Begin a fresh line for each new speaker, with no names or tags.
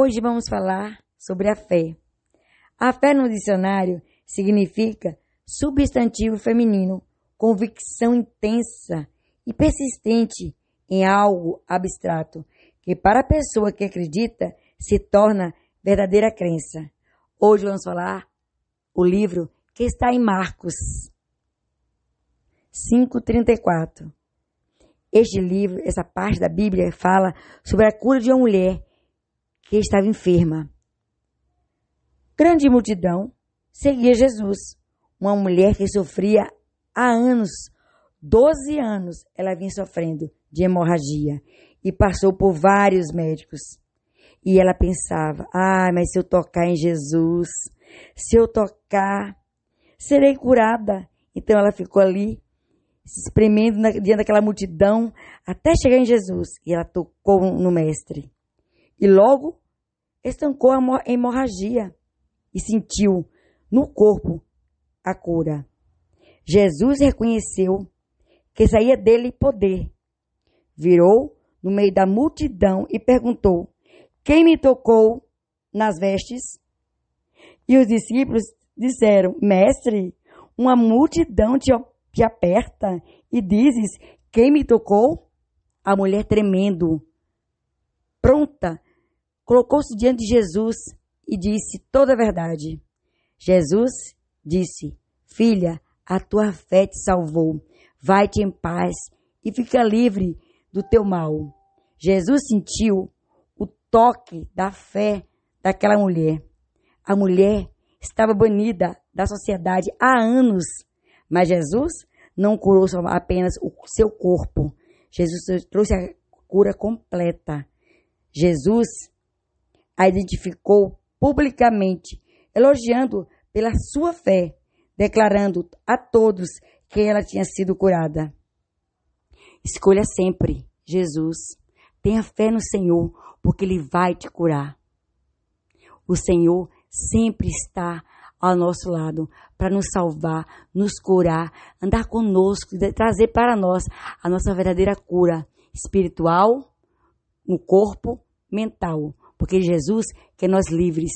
Hoje vamos falar sobre a fé. A fé no dicionário significa substantivo feminino, convicção intensa e persistente em algo abstrato, que para a pessoa que acredita se torna verdadeira crença. Hoje vamos falar o livro que está em Marcos 5:34. Este livro, essa parte da Bíblia fala sobre a cura de uma mulher que estava enferma. Grande multidão seguia Jesus. Uma mulher que sofria há anos, 12 anos, ela vinha sofrendo de hemorragia e passou por vários médicos. E ela pensava: ah, mas se eu tocar em Jesus, se eu tocar, serei curada. Então ela ficou ali, se espremendo diante daquela multidão, até chegar em Jesus. E ela tocou no Mestre. E logo estancou a hemorragia e sentiu no corpo a cura. Jesus reconheceu que saía dele poder. Virou no meio da multidão e perguntou: Quem me tocou nas vestes? E os discípulos disseram: Mestre, uma multidão te, te aperta e dizes: Quem me tocou? A mulher tremendo, pronta, colocou-se diante de Jesus e disse toda a verdade. Jesus disse: Filha, a tua fé te salvou. Vai-te em paz e fica livre do teu mal. Jesus sentiu o toque da fé daquela mulher. A mulher estava banida da sociedade há anos, mas Jesus não curou apenas o seu corpo. Jesus trouxe a cura completa. Jesus a identificou publicamente, elogiando pela sua fé, declarando a todos que ela tinha sido curada. Escolha sempre Jesus. Tenha fé no Senhor, porque Ele vai te curar. O Senhor sempre está ao nosso lado para nos salvar, nos curar, andar conosco, trazer para nós a nossa verdadeira cura espiritual, no corpo, mental porque Jesus quer nós livres.